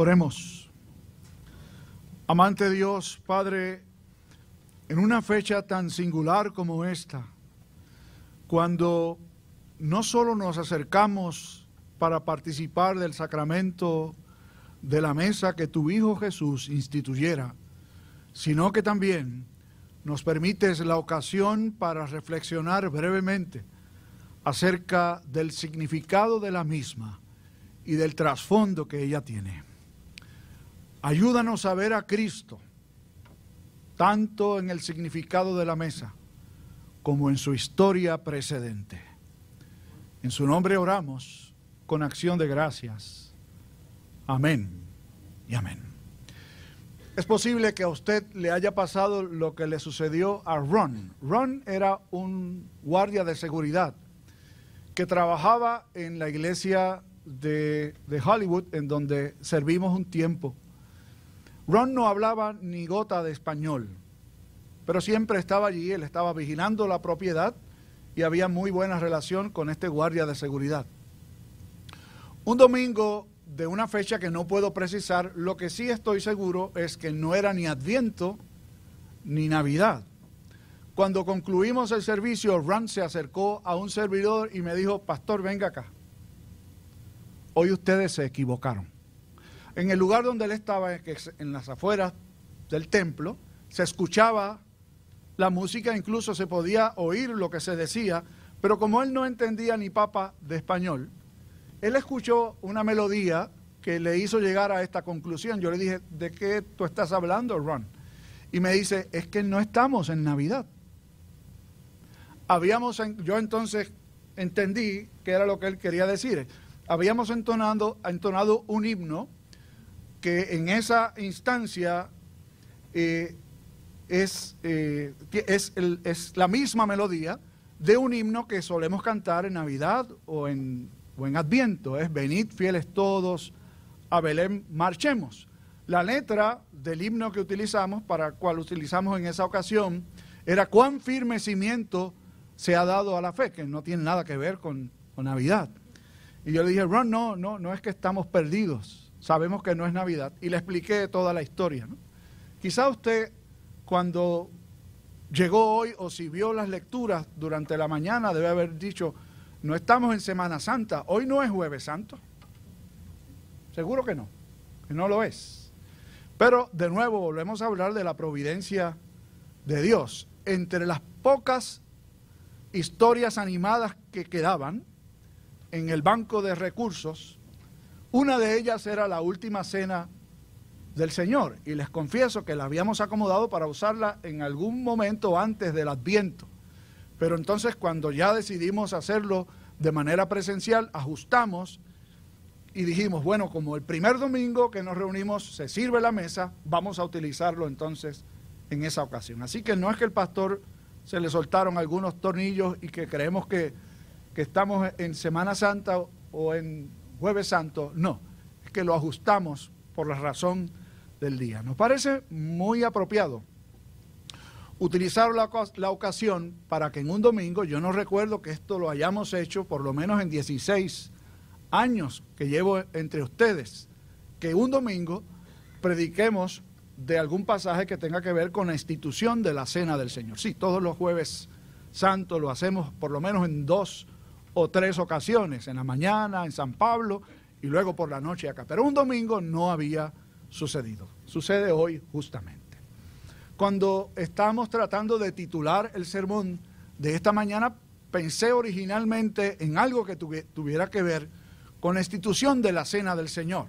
Oremos. Amante Dios, Padre, en una fecha tan singular como esta, cuando no solo nos acercamos para participar del sacramento de la mesa que tu Hijo Jesús instituyera, sino que también nos permites la ocasión para reflexionar brevemente acerca del significado de la misma y del trasfondo que ella tiene. Ayúdanos a ver a Cristo, tanto en el significado de la mesa como en su historia precedente. En su nombre oramos con acción de gracias. Amén y amén. Es posible que a usted le haya pasado lo que le sucedió a Ron. Ron era un guardia de seguridad que trabajaba en la iglesia de, de Hollywood, en donde servimos un tiempo. Ron no hablaba ni gota de español, pero siempre estaba allí, él estaba vigilando la propiedad y había muy buena relación con este guardia de seguridad. Un domingo de una fecha que no puedo precisar, lo que sí estoy seguro es que no era ni Adviento ni Navidad. Cuando concluimos el servicio, Ron se acercó a un servidor y me dijo, pastor, venga acá. Hoy ustedes se equivocaron. En el lugar donde él estaba, en las afueras del templo, se escuchaba la música, incluso se podía oír lo que se decía, pero como él no entendía ni papa de español, él escuchó una melodía que le hizo llegar a esta conclusión. Yo le dije, ¿de qué tú estás hablando, Ron? Y me dice, es que no estamos en Navidad. Habíamos, yo entonces entendí que era lo que él quería decir. Habíamos entonado, entonado un himno que en esa instancia eh, es, eh, es, es, la misma melodía de un himno que solemos cantar en Navidad o en, o en Adviento. Es Venid fieles todos a Belén, marchemos. La letra del himno que utilizamos, para cual utilizamos en esa ocasión, era cuán firme cimiento se ha dado a la fe, que no tiene nada que ver con, con Navidad. Y yo le dije, Ron, no, no, no es que estamos perdidos sabemos que no es Navidad, y le expliqué toda la historia. Quizá usted, cuando llegó hoy o si vio las lecturas durante la mañana, debe haber dicho, no estamos en Semana Santa, hoy no es jueves santo. Seguro que no, que no lo es. Pero de nuevo volvemos a hablar de la providencia de Dios. Entre las pocas historias animadas que quedaban en el banco de recursos, una de ellas era la última cena del Señor y les confieso que la habíamos acomodado para usarla en algún momento antes del adviento. Pero entonces cuando ya decidimos hacerlo de manera presencial, ajustamos y dijimos, bueno, como el primer domingo que nos reunimos se sirve la mesa, vamos a utilizarlo entonces en esa ocasión. Así que no es que el pastor se le soltaron algunos tornillos y que creemos que, que estamos en Semana Santa o en jueves santo, no, es que lo ajustamos por la razón del día. Nos parece muy apropiado utilizar la, ocasión para que en un domingo, yo no recuerdo que esto lo hayamos hecho por lo menos en 16 años que llevo entre ustedes, que un domingo prediquemos de algún pasaje que tenga que ver con la institución de la cena del Señor. Sí, todos los jueves santos lo hacemos por lo menos en dos o tres ocasiones, en la mañana, en San Pablo y luego por la noche acá. Pero un domingo no había sucedido. Sucede hoy justamente. Cuando estamos tratando de titular el sermón de esta mañana, pensé originalmente en algo que tuviera que ver con la institución de la cena del Señor.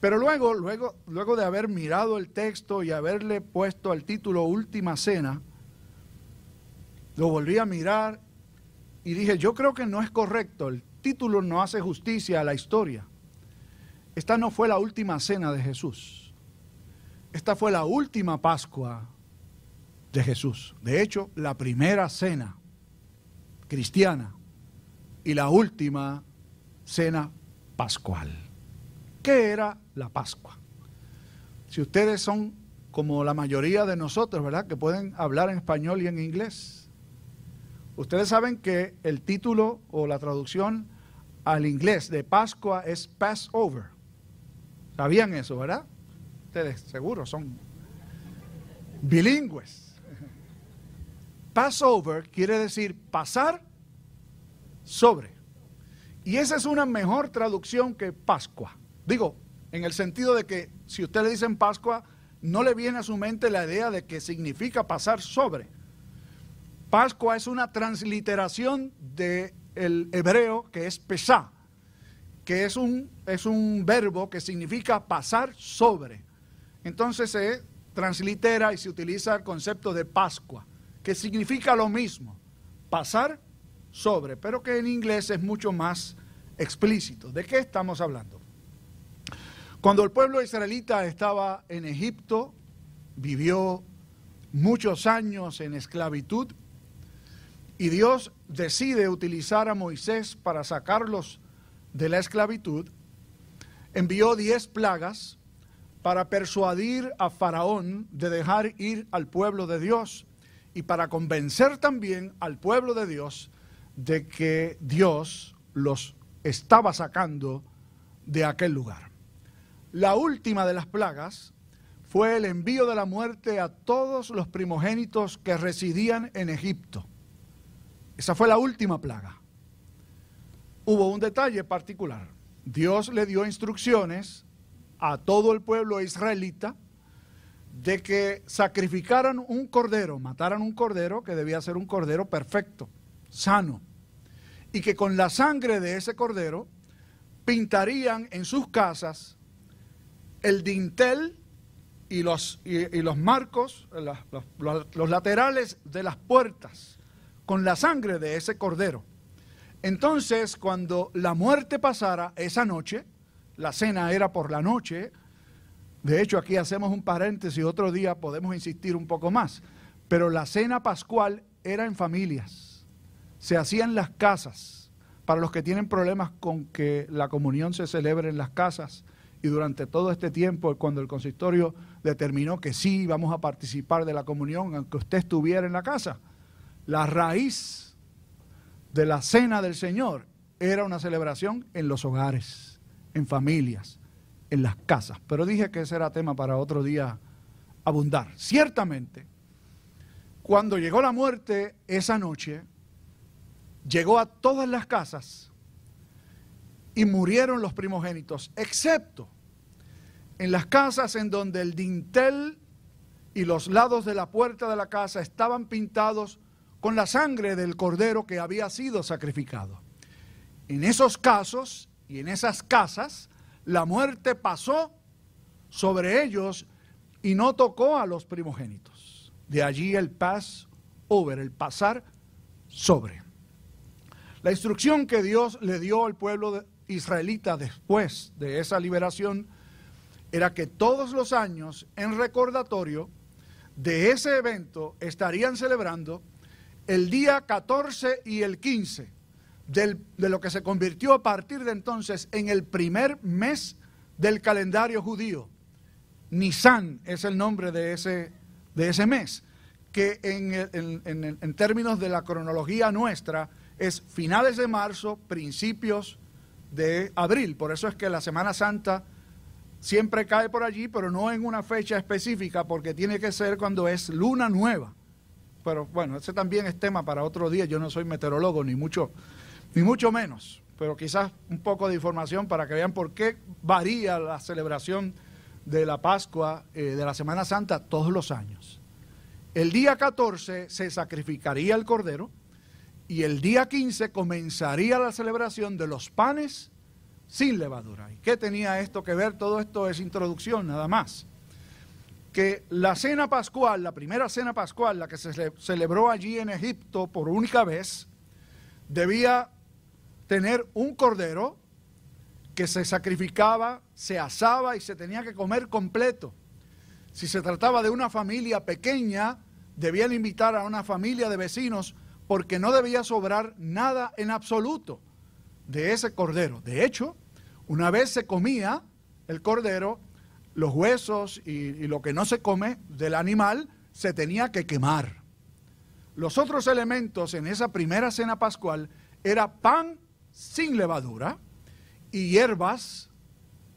Pero luego, luego, luego de haber mirado el texto y haberle puesto el título Última Cena, lo volví a mirar y dije, yo creo que no es correcto, el título no hace justicia a la historia. Esta no fue la última cena de Jesús. Esta fue la última Pascua de Jesús. De hecho, la primera cena cristiana y la última cena pascual. ¿Qué era la Pascua? Si ustedes son como la mayoría de nosotros, ¿verdad? Que pueden hablar en español y en inglés. Ustedes saben que el título o la traducción al inglés de Pascua es Passover. ¿Sabían eso, verdad? Ustedes seguro son bilingües. Passover quiere decir pasar sobre. Y esa es una mejor traducción que Pascua. Digo, en el sentido de que si usted le dicen Pascua, no le viene a su mente la idea de que significa pasar sobre. Pascua es una transliteración del hebreo que es pesá, que es un, es un verbo que significa pasar sobre. Entonces se translitera y se utiliza el concepto de Pascua, que significa lo mismo, pasar sobre, pero que en inglés es mucho más explícito. ¿De qué estamos hablando? Cuando el pueblo israelita estaba en Egipto, vivió muchos años en esclavitud y Dios decide utilizar a Moisés para sacarlos de la esclavitud, envió diez plagas para persuadir a Faraón de dejar ir al pueblo de Dios y para convencer también al pueblo de Dios de que Dios los estaba sacando de aquel lugar. La última de las plagas fue el envío de la muerte a todos los primogénitos que residían en Egipto. Esa fue la última plaga. Hubo un detalle particular. Dios le dio instrucciones a todo el pueblo israelita de que sacrificaran un cordero, mataran un cordero que debía ser un cordero perfecto, sano, y que con la sangre de ese cordero pintarían en sus casas el dintel y los, y, los marcos, los, laterales de las puertas, con la sangre de ese cordero. Entonces, cuando la muerte pasara esa noche, la cena era por la noche, de hecho aquí hacemos un paréntesis, otro día podemos insistir un poco más, pero la cena pascual era en familias, se hacía en las casas, para los que tienen problemas con que la comunión se celebre en las casas, y durante todo este tiempo, cuando el consistorio determinó que sí vamos a participar de la comunión, aunque usted estuviera en la casa, la raíz de la cena del Señor era una celebración en los hogares, en familias, en las casas. Pero dije que ese era tema para otro día abundar. Ciertamente, cuando llegó la muerte esa noche, llegó a todas las casas y murieron los primogénitos, excepto en las casas en donde el dintel y los lados de la puerta de la casa estaban pintados con la sangre del cordero que había sido sacrificado. En esos casos y en esas casas, la muerte pasó sobre ellos y no tocó a los primogénitos. De allí el pass over, el pasar sobre. La instrucción que Dios le dio al pueblo de, israelita después de esa liberación era que todos los años, en recordatorio de ese evento, estarían celebrando el día 14 y el 15 de lo que se convirtió a partir de entonces en el primer mes del calendario judío. Nisan es el nombre de ese, de ese mes, que en, en términos de la cronología nuestra es finales de marzo, principios de abril. Por eso es que la Semana Santa siempre cae por allí, pero no en una fecha específica, porque tiene que ser cuando es luna nueva. Pero bueno, ese también es tema para otro día. Yo no soy meteorólogo, ni mucho, ni mucho menos. Pero quizás un poco de información para que vean por qué varía la celebración de la Pascua, eh, de la Semana Santa, todos los años. El día 14 se sacrificaría el cordero y el día 15 comenzaría la celebración de los panes sin levadura. ¿Y qué tenía esto que ver? Todo esto es introducción nada más. Que la cena pascual, la primera cena pascual, la que se celebró allí en Egipto por única vez, debía tener un cordero que se sacrificaba, se asaba y se tenía que comer completo. Si se trataba de una familia pequeña, debían invitar a una familia de vecinos porque no debía sobrar nada en absoluto de ese cordero. De hecho, una vez se comía el cordero, los huesos y, lo que no se come del animal se tenía que quemar. Los otros elementos en esa primera cena pascual era pan sin levadura y hierbas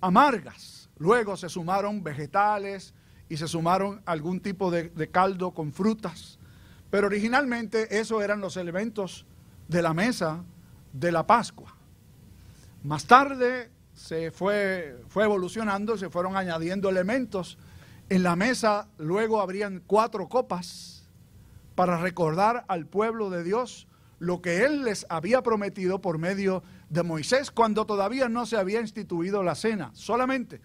amargas. luego se sumaron vegetales y se sumaron algún tipo de, de caldo con frutas. Pero originalmente esos eran los elementos de la mesa de la Pascua. Más tarde se fue, fue evolucionando, se fueron añadiendo elementos. En la mesa luego habrían cuatro copas para recordar al pueblo de Dios lo que Él les había prometido por medio de Moisés cuando todavía no se había instituido la cena. Solamente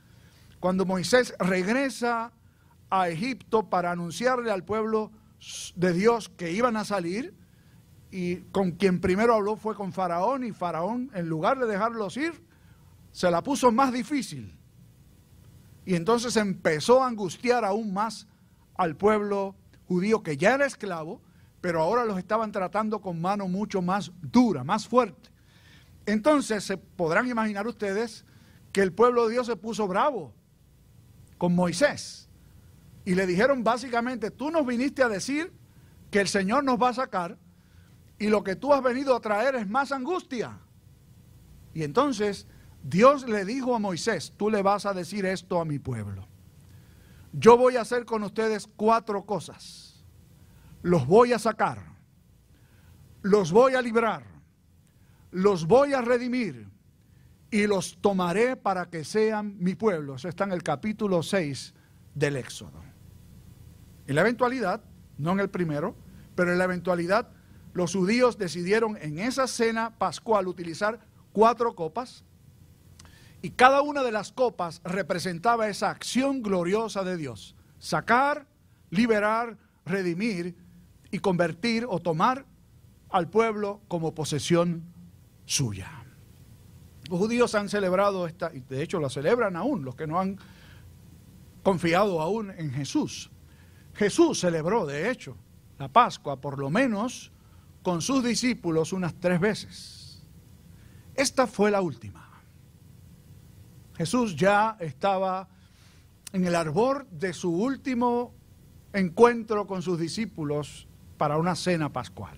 cuando Moisés regresa a Egipto para anunciarle al pueblo de Dios que iban a salir, y con quien primero habló fue con Faraón, y Faraón, en lugar de dejarlos ir, se la puso más difícil. Y entonces empezó a angustiar aún más al pueblo judío que ya era esclavo, pero ahora los estaban tratando con mano mucho más dura, más fuerte. Entonces se podrán imaginar ustedes que el pueblo de Dios se puso bravo con Moisés. Y le dijeron básicamente, tú nos viniste a decir que el Señor nos va a sacar y lo que tú has venido a traer es más angustia. Y entonces Dios le dijo a Moisés, tú le vas a decir esto a mi pueblo. Yo voy a hacer con ustedes cuatro cosas. Los voy a sacar, los voy a librar, los voy a redimir y los tomaré para que sean mi pueblo. Eso está en el capítulo 6 del Éxodo. En la eventualidad, no en el primero, pero en la eventualidad los judíos decidieron en esa cena pascual utilizar cuatro copas y cada una de las copas representaba esa acción gloriosa de Dios. Sacar, liberar, redimir y convertir o tomar al pueblo como posesión suya. Los judíos han celebrado esta, y de hecho la celebran aún, los que no han confiado aún en Jesús. Jesús celebró, de hecho, la Pascua por lo menos con sus discípulos unas tres veces. Esta fue la última. Jesús ya estaba en el arbor de su último encuentro con sus discípulos para una cena pascual.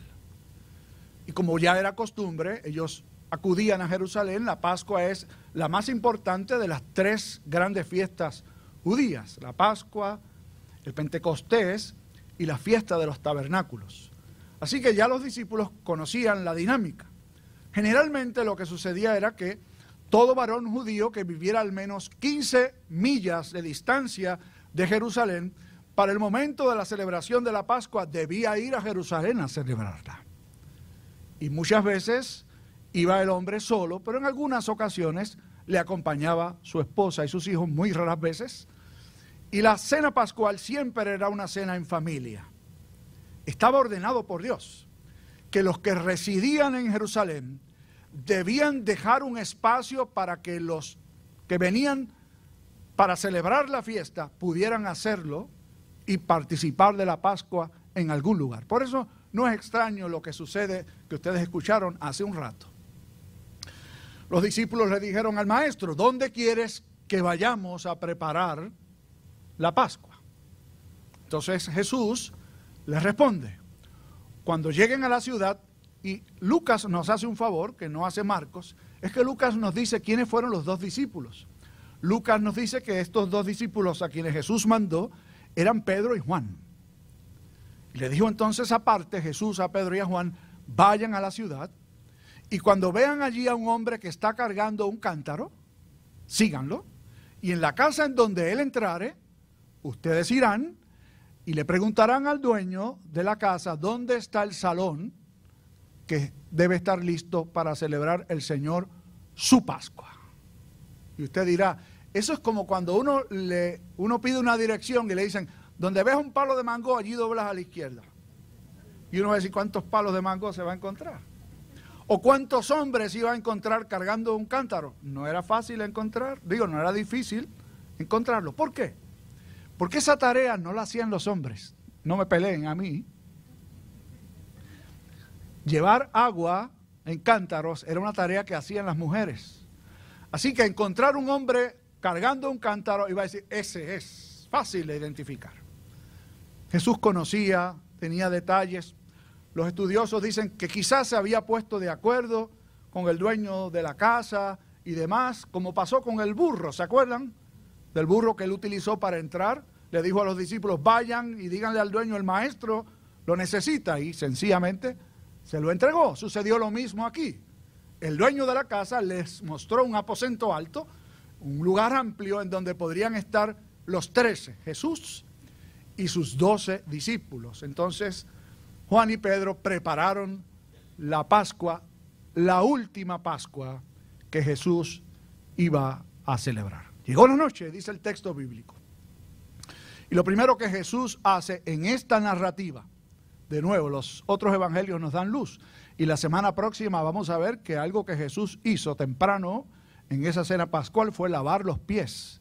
Y como ya era costumbre, ellos acudían a Jerusalén. La Pascua es la más importante de las tres grandes fiestas judías. La Pascua, el Pentecostés y la fiesta de los tabernáculos. Así que ya los discípulos conocían la dinámica. Generalmente lo que sucedía era que todo varón judío que viviera al menos 15 millas de distancia de Jerusalén, para el momento de la celebración de la Pascua debía ir a Jerusalén a celebrarla. Y muchas veces iba el hombre solo, pero en algunas ocasiones le acompañaba su esposa y sus hijos, muy raras veces. Y la cena pascual siempre era una cena en familia estaba ordenado por Dios que los que residían en Jerusalén debían dejar un espacio para que los que venían para celebrar la fiesta pudieran hacerlo y participar de la Pascua en algún lugar. Por eso no es extraño lo que sucede que ustedes escucharon hace un rato. Los discípulos le dijeron al maestro, ¿dónde quieres que vayamos a preparar la Pascua? Entonces Jesús les responde, cuando lleguen a la ciudad, y Lucas nos hace un favor, que no hace Marcos, es que Lucas nos dice quiénes fueron los dos discípulos. Lucas nos dice que estos dos discípulos a quienes Jesús mandó eran Pedro y Juan. Y le dijo entonces aparte Jesús a Pedro y a Juan, vayan a la ciudad y cuando vean allí a un hombre que está cargando un cántaro, síganlo. Y en la casa en donde él entrare, ustedes irán y le preguntarán al dueño de la casa dónde está el salón que debe estar listo para celebrar el Señor su Pascua. Y usted dirá, eso es como cuando uno, le, uno pide una dirección y le dicen, donde ves un palo de mango, allí doblas a la izquierda. Y uno va a decir, ¿cuántos palos de mango se va a encontrar? ¿O cuántos hombres iba a encontrar cargando un cántaro? No era fácil encontrar, digo, no era difícil encontrarlo. ¿Por qué? Porque esa tarea no la hacían los hombres. No me peleen a mí. Llevar agua en cántaros era una tarea que hacían las mujeres. Así que encontrar un hombre cargando un cántaro iba a decir, ese es fácil de identificar. Jesús conocía, tenía detalles. Los estudiosos dicen que quizás se había puesto de acuerdo con el dueño de la casa y demás, como pasó con el burro, ¿se acuerdan? del burro que él utilizó para entrar. Le dijo a los discípulos, vayan y díganle al dueño, el maestro lo necesita. Y sencillamente se lo entregó. Sucedió lo mismo aquí. El dueño de la casa les mostró un aposento alto, un lugar amplio en donde podrían estar los trece, Jesús y sus doce discípulos. Entonces Juan y Pedro prepararon la Pascua, la última Pascua que Jesús iba a celebrar. Llegó la noche, dice el texto bíblico. Y lo primero que Jesús hace en esta narrativa, de nuevo, los otros evangelios nos dan luz. Y la semana próxima vamos a ver que algo que Jesús hizo temprano en esa cena pascual fue lavar los pies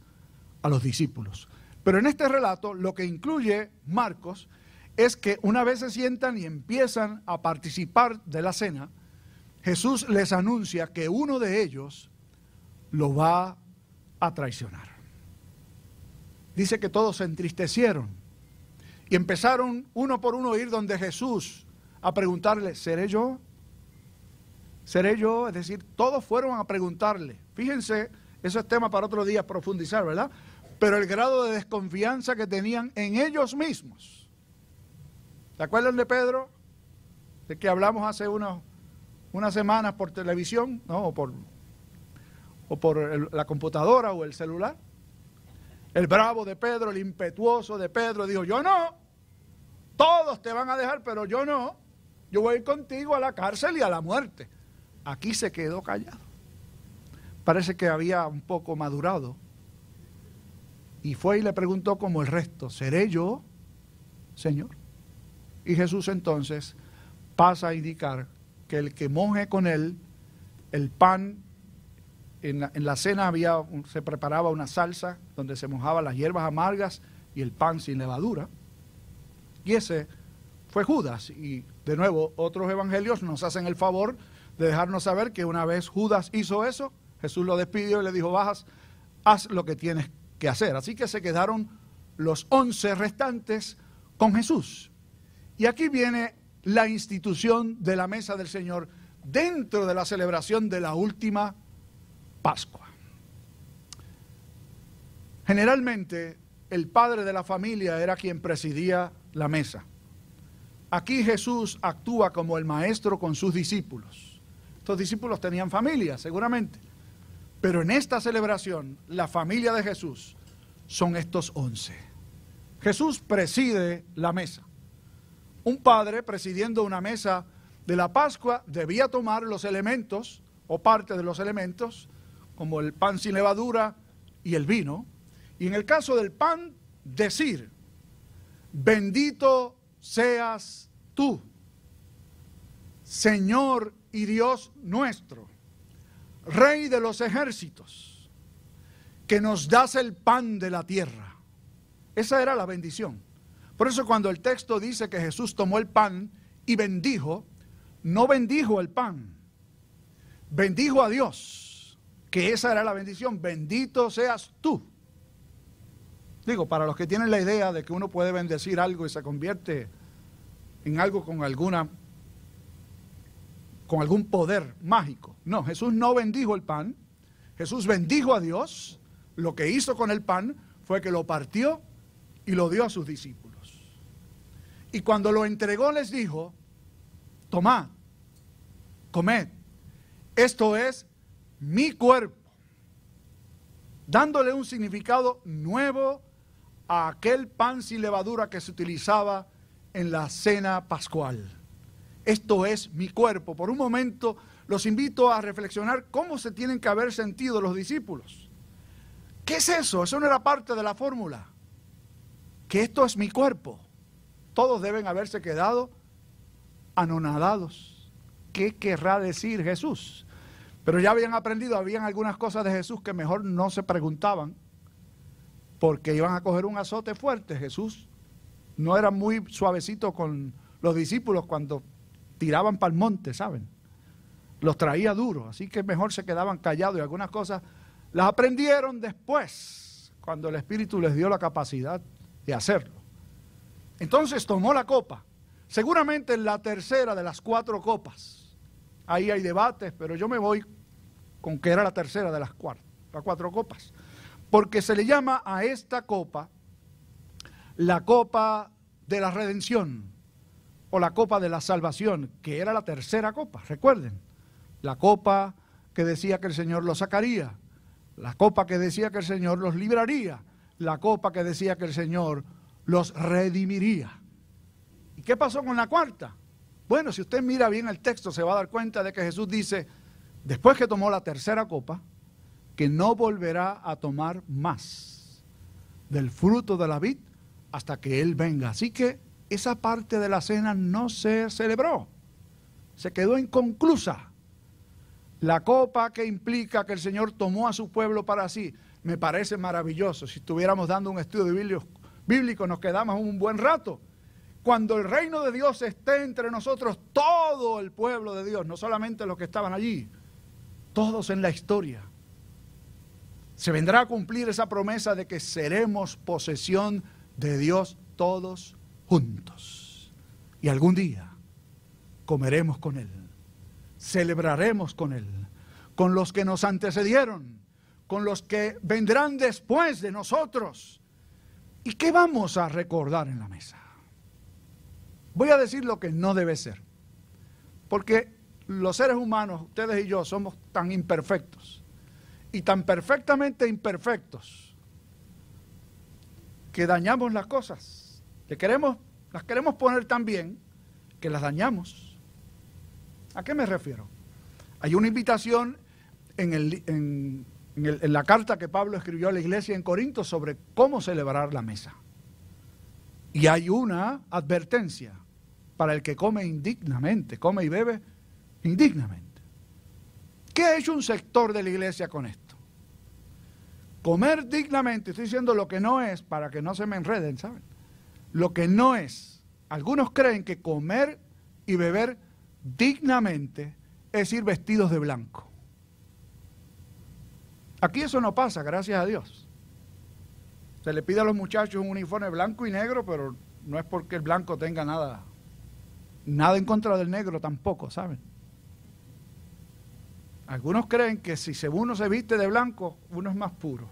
a los discípulos. Pero en este relato lo que incluye Marcos es que una vez se sientan y empiezan a participar de la cena, Jesús les anuncia que uno de ellos lo va a traicionar. Dice que todos se entristecieron y empezaron uno por uno a ir donde Jesús a preguntarle, ¿seré yo? ¿Seré yo? Es decir, todos fueron a preguntarle. Fíjense, eso es tema para otro día profundizar, ¿verdad? Pero el grado de desconfianza que tenían en ellos mismos. ¿Se acuerdan de Pedro? De que hablamos hace unos, unas semanas por televisión, ¿no? O por, o por la computadora o el celular. El bravo de Pedro, el impetuoso de Pedro, dijo, yo no, todos te van a dejar, pero yo no, yo voy contigo a la cárcel y a la muerte. Aquí se quedó callado. Parece que había un poco madurado. Y fue y le preguntó como el resto, ¿seré yo, Señor? Y Jesús entonces pasa a indicar que el que moje con él el pan en la, cena había, se preparaba una salsa donde se mojaban las hierbas amargas y el pan sin levadura. Y ese fue Judas. Y de nuevo, otros evangelios nos hacen el favor de dejarnos saber que una vez Judas hizo eso, Jesús lo despidió y le dijo, bajas, haz lo que tienes que hacer. Así que se quedaron los once restantes con Jesús. Y aquí viene la institución de la mesa del Señor dentro de la celebración de la última Pascua. Generalmente el padre de la familia era quien presidía la mesa. Aquí Jesús actúa como el maestro con sus discípulos. Estos discípulos tenían familia, seguramente. Pero en esta celebración, la familia de Jesús son estos once. Jesús preside la mesa. Un padre presidiendo una mesa de la Pascua debía tomar los elementos o parte de los elementos como el pan sin levadura y el vino. Y en el caso del pan, decir, bendito seas tú, Señor y Dios nuestro, Rey de los ejércitos, que nos das el pan de la tierra. Esa era la bendición. Por eso cuando el texto dice que Jesús tomó el pan y bendijo, no bendijo el pan, bendijo a Dios que esa era la bendición, bendito seas tú. Digo, para los que tienen la idea de que uno puede bendecir algo y se convierte en algo con alguna con algún poder mágico. No, Jesús no bendijo el pan. Jesús bendijo a Dios. Lo que hizo con el pan fue que lo partió y lo dio a sus discípulos. Y cuando lo entregó les dijo, tomad, comed. Esto es mi cuerpo, dándole un significado nuevo a aquel pan sin levadura que se utilizaba en la cena pascual. Esto es mi cuerpo. Por un momento los invito a reflexionar cómo se tienen que haber sentido los discípulos. ¿Qué es eso? Eso no era parte de la fórmula. Que esto es mi cuerpo. Todos deben haberse quedado anonadados. ¿Qué querrá decir Jesús? Pero ya habían aprendido, habían algunas cosas de Jesús que mejor no se preguntaban, porque iban a coger un azote fuerte. Jesús no era muy suavecito con los discípulos cuando tiraban para el monte, ¿saben? Los traía duros, así que mejor se quedaban callados y algunas cosas las aprendieron después, cuando el Espíritu les dio la capacidad de hacerlo. Entonces tomó la copa, seguramente en la tercera de las cuatro copas. Ahí hay debates, pero yo me voy con que era la tercera de las cuatro, las cuatro copas. porque se le llama a esta copa la copa de la redención o la copa de la salvación, que era la tercera copa, recuerden, la copa que decía que el Señor los sacaría, la copa que decía que el Señor los libraría, la copa que decía que el Señor los redimiría. ¿Y qué pasó con la cuarta? Bueno, si usted mira bien el texto, se va a dar cuenta de que Jesús dice, después que tomó la tercera copa, que no volverá a tomar más del fruto de la vid hasta que Él venga. Así que esa parte de la cena no se celebró, se quedó inconclusa. La copa que implica que el Señor tomó a su pueblo para sí, me parece maravilloso. Si estuviéramos dando un estudio bíblico, nos quedamos un buen rato. Cuando el reino de Dios esté entre nosotros, todo el pueblo de Dios, no solamente los que estaban allí, todos en la historia, se vendrá a cumplir esa promesa de que seremos posesión de Dios todos juntos. Y algún día comeremos con Él, celebraremos con Él, con los que nos antecedieron, con los que vendrán después de nosotros. ¿Y qué vamos a recordar en la mesa? Voy a decir lo que no debe ser, porque los seres humanos, ustedes y yo, somos tan imperfectos y tan perfectamente imperfectos que dañamos las cosas, que queremos, las queremos poner tan bien que las dañamos. ¿A qué me refiero? Hay una invitación en, en la carta que Pablo escribió a la iglesia en Corinto sobre cómo celebrar la mesa. Y hay una advertencia para el que come indignamente, come y bebe indignamente. ¿Qué ha hecho un sector de la iglesia con esto? Comer dignamente, estoy diciendo lo que no es, para que no se me enreden, ¿saben? Lo que no es. Algunos creen que comer y beber dignamente es ir vestidos de blanco. Aquí eso no pasa, gracias a Dios. Se le pide a los muchachos un uniforme blanco y negro, pero no es porque el blanco tenga nada Nada en contra del negro tampoco, ¿saben? Algunos creen que si uno se viste de blanco, uno es más puro.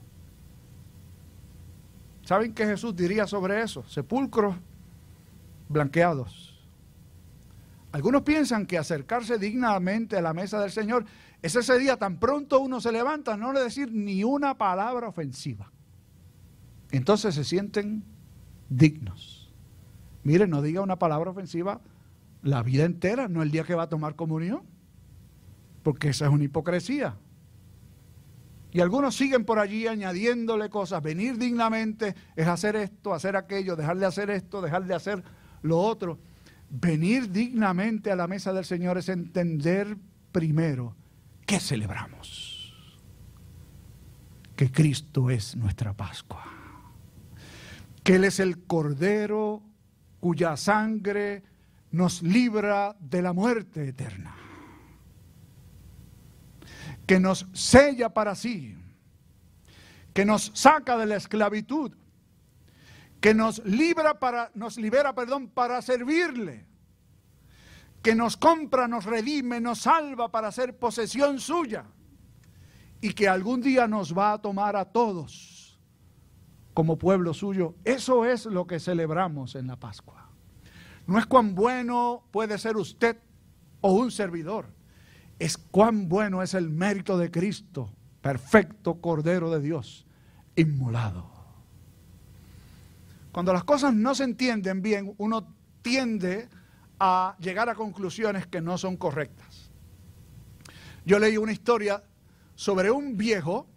¿Saben qué Jesús diría sobre eso? Sepulcros blanqueados. Algunos piensan que acercarse dignamente a la mesa del Señor es ese día tan pronto uno se levanta, no le decir ni una palabra ofensiva. Entonces se sienten dignos. Miren, no diga una palabra ofensiva la vida entera, no el día que va a tomar comunión. Porque esa es una hipocresía. Y algunos siguen por allí añadiéndole cosas. Venir dignamente es hacer esto, hacer aquello, dejar de hacer esto, dejar de hacer lo otro. Venir dignamente a la mesa del Señor es entender primero que celebramos. Que Cristo es nuestra Pascua. Que Él es el Cordero cuya sangre nos libra de la muerte eterna, que nos sella para sí, que nos saca de la esclavitud, que nos libra para nos libera, perdón, para servirle, que nos compra, nos redime, nos salva para ser posesión suya. Y que algún día nos va a tomar a todos como pueblo suyo. Eso es lo que celebramos en la Pascua. No es cuán bueno puede ser usted o un servidor. Es cuán bueno es el mérito de Cristo, perfecto Cordero de Dios, inmolado. Cuando las cosas no se entienden bien, uno tiende a llegar a conclusiones que no son correctas. Yo leí una historia sobre un viejo,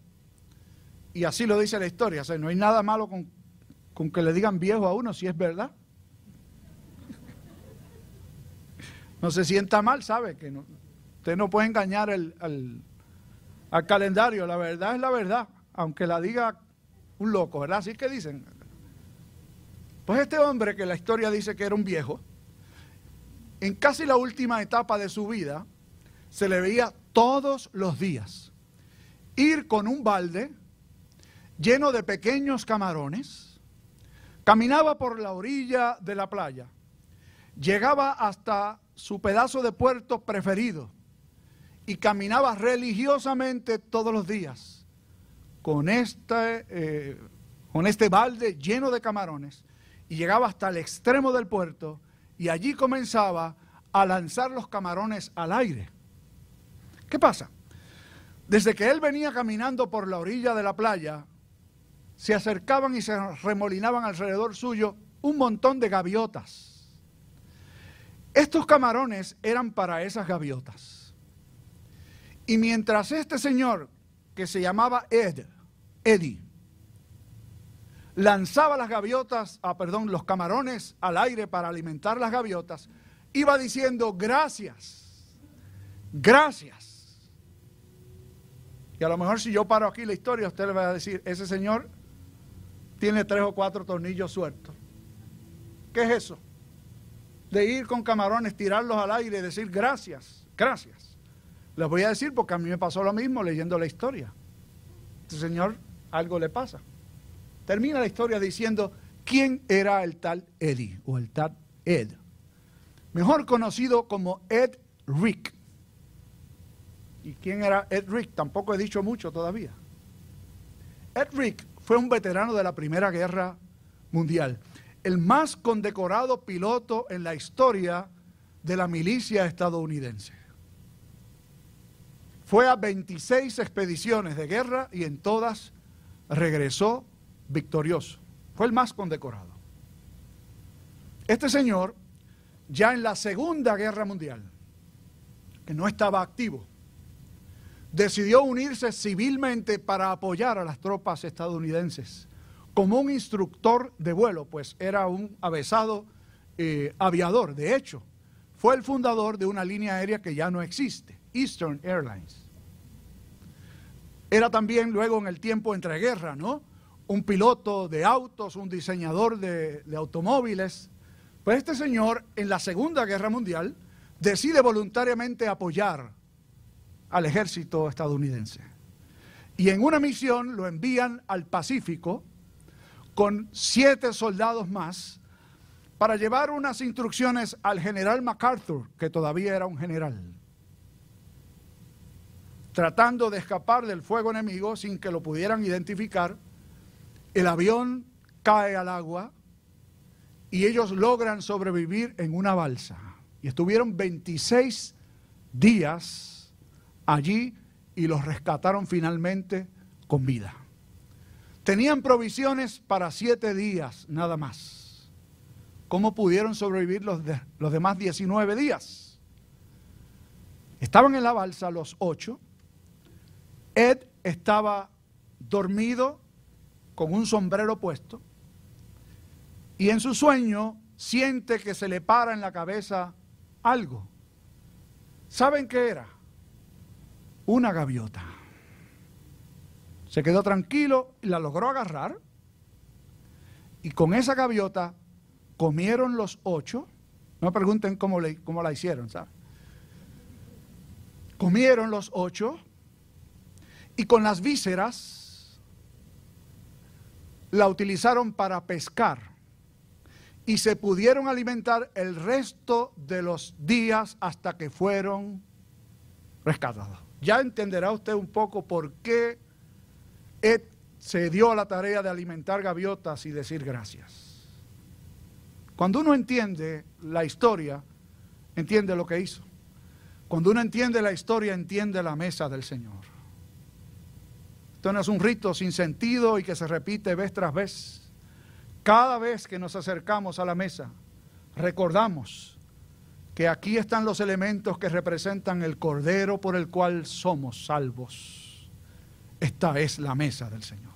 y así lo dice la historia, o sea, no hay nada malo con, con que le digan viejo a uno si es verdad. No se sienta mal, sabe que usted no puede engañar al, calendario, la verdad es la verdad, aunque la diga un loco, ¿verdad? Así que dicen. Pues este hombre que la historia dice que era un viejo, en casi la última etapa de su vida, se le veía todos los días ir con un balde lleno de pequeños camarones, caminaba por la orilla de la playa, llegaba hasta su pedazo de puerto preferido y caminaba religiosamente todos los días con este, eh, con este balde lleno de camarones y llegaba hasta el extremo del puerto y allí comenzaba a lanzar los camarones al aire. ¿Qué pasa? Desde que él venía caminando por la orilla de la playa, se acercaban y se remolinaban alrededor suyo un montón de gaviotas. Estos camarones eran para esas gaviotas. Y mientras este señor, que se llamaba Ed, Eddie, lanzaba las gaviotas, ah, perdón, los camarones al aire para alimentar las gaviotas, iba diciendo gracias, gracias. Y a lo mejor si yo paro aquí la historia, usted le va a decir, ese señor tiene tres o cuatro tornillos sueltos. ¿Qué es eso? De ir con camarones, tirarlos al aire y decir gracias, gracias. Les voy a decir porque a mí me pasó lo mismo leyendo la historia. Este señor algo le pasa. Termina la historia diciendo quién era el tal Eddie o el tal Ed. Mejor conocido como Ed Rick. ¿Y quién era Ed Rick? Tampoco he dicho mucho todavía. Ed Rick fue un veterano de la Primera Guerra Mundial, el más condecorado piloto en la historia de la milicia estadounidense. Fue a 26 expediciones de guerra y en todas regresó victorioso. Fue el más condecorado. Este señor, ya en la Segunda Guerra Mundial, que no estaba activo, decidió unirse civilmente para apoyar a las tropas estadounidenses como un instructor de vuelo, pues era un avesado eh, aviador. De hecho, fue el fundador de una línea aérea que ya no existe, Eastern Airlines. Era también luego en el tiempo entre guerras, ¿no? un piloto de autos, un diseñador de, automóviles. Pues este señor en la Segunda Guerra Mundial decide voluntariamente apoyar al ejército estadounidense. Y en una misión lo envían al Pacífico con siete soldados más para llevar unas instrucciones al general MacArthur, que todavía era un general, tratando de escapar del fuego enemigo sin que lo pudieran identificar el avión cae al agua y ellos logran sobrevivir en una balsa. Y estuvieron 26 días allí y los rescataron finalmente con vida. Tenían provisiones para siete días nada más. ¿Cómo pudieron sobrevivir los, los demás 19 días? Estaban en la balsa los ocho. Ed estaba dormido con un sombrero puesto y en su sueño siente que se le para en la cabeza algo. ¿Saben qué era? Una gaviota. Se quedó tranquilo y la logró agarrar. Y con esa gaviota comieron los ocho. No me pregunten cómo, cómo la hicieron, ¿sabes? Comieron los ocho y con las vísceras la utilizaron para pescar y se pudieron alimentar el resto de los días hasta que fueron rescatados. Ya entenderá usted un poco por qué Ed se dio a la tarea de alimentar gaviotas y decir gracias. Cuando uno entiende la historia, entiende lo que hizo. Cuando uno entiende la historia, entiende la mesa del Señor. Esto no es un rito sin sentido y que se repite vez tras vez. Cada vez que nos acercamos a la mesa, recordamos que aquí están los elementos que representan el cordero por el cual somos salvos. Esta es la mesa del Señor.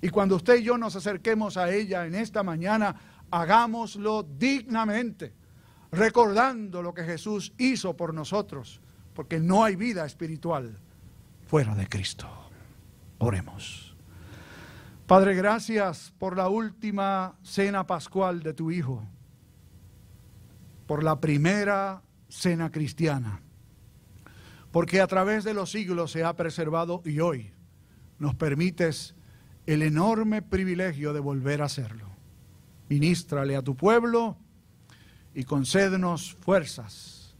Y cuando usted y yo nos acerquemos a ella en esta mañana, hagámoslo dignamente, recordando lo que Jesús hizo por nosotros, porque no hay vida espiritual fuera de Cristo. Oremos. Padre, gracias por la última cena pascual de tu Hijo, por la primera cena cristiana, porque a través de los siglos se ha preservado y hoy nos permites el enorme privilegio de volver a hacerlo. Ministrale a tu pueblo y concédenos fuerzas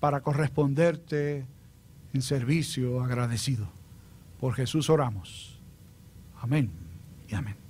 para corresponderte en servicio agradecido. Por Jesús oramos. Amén y amén.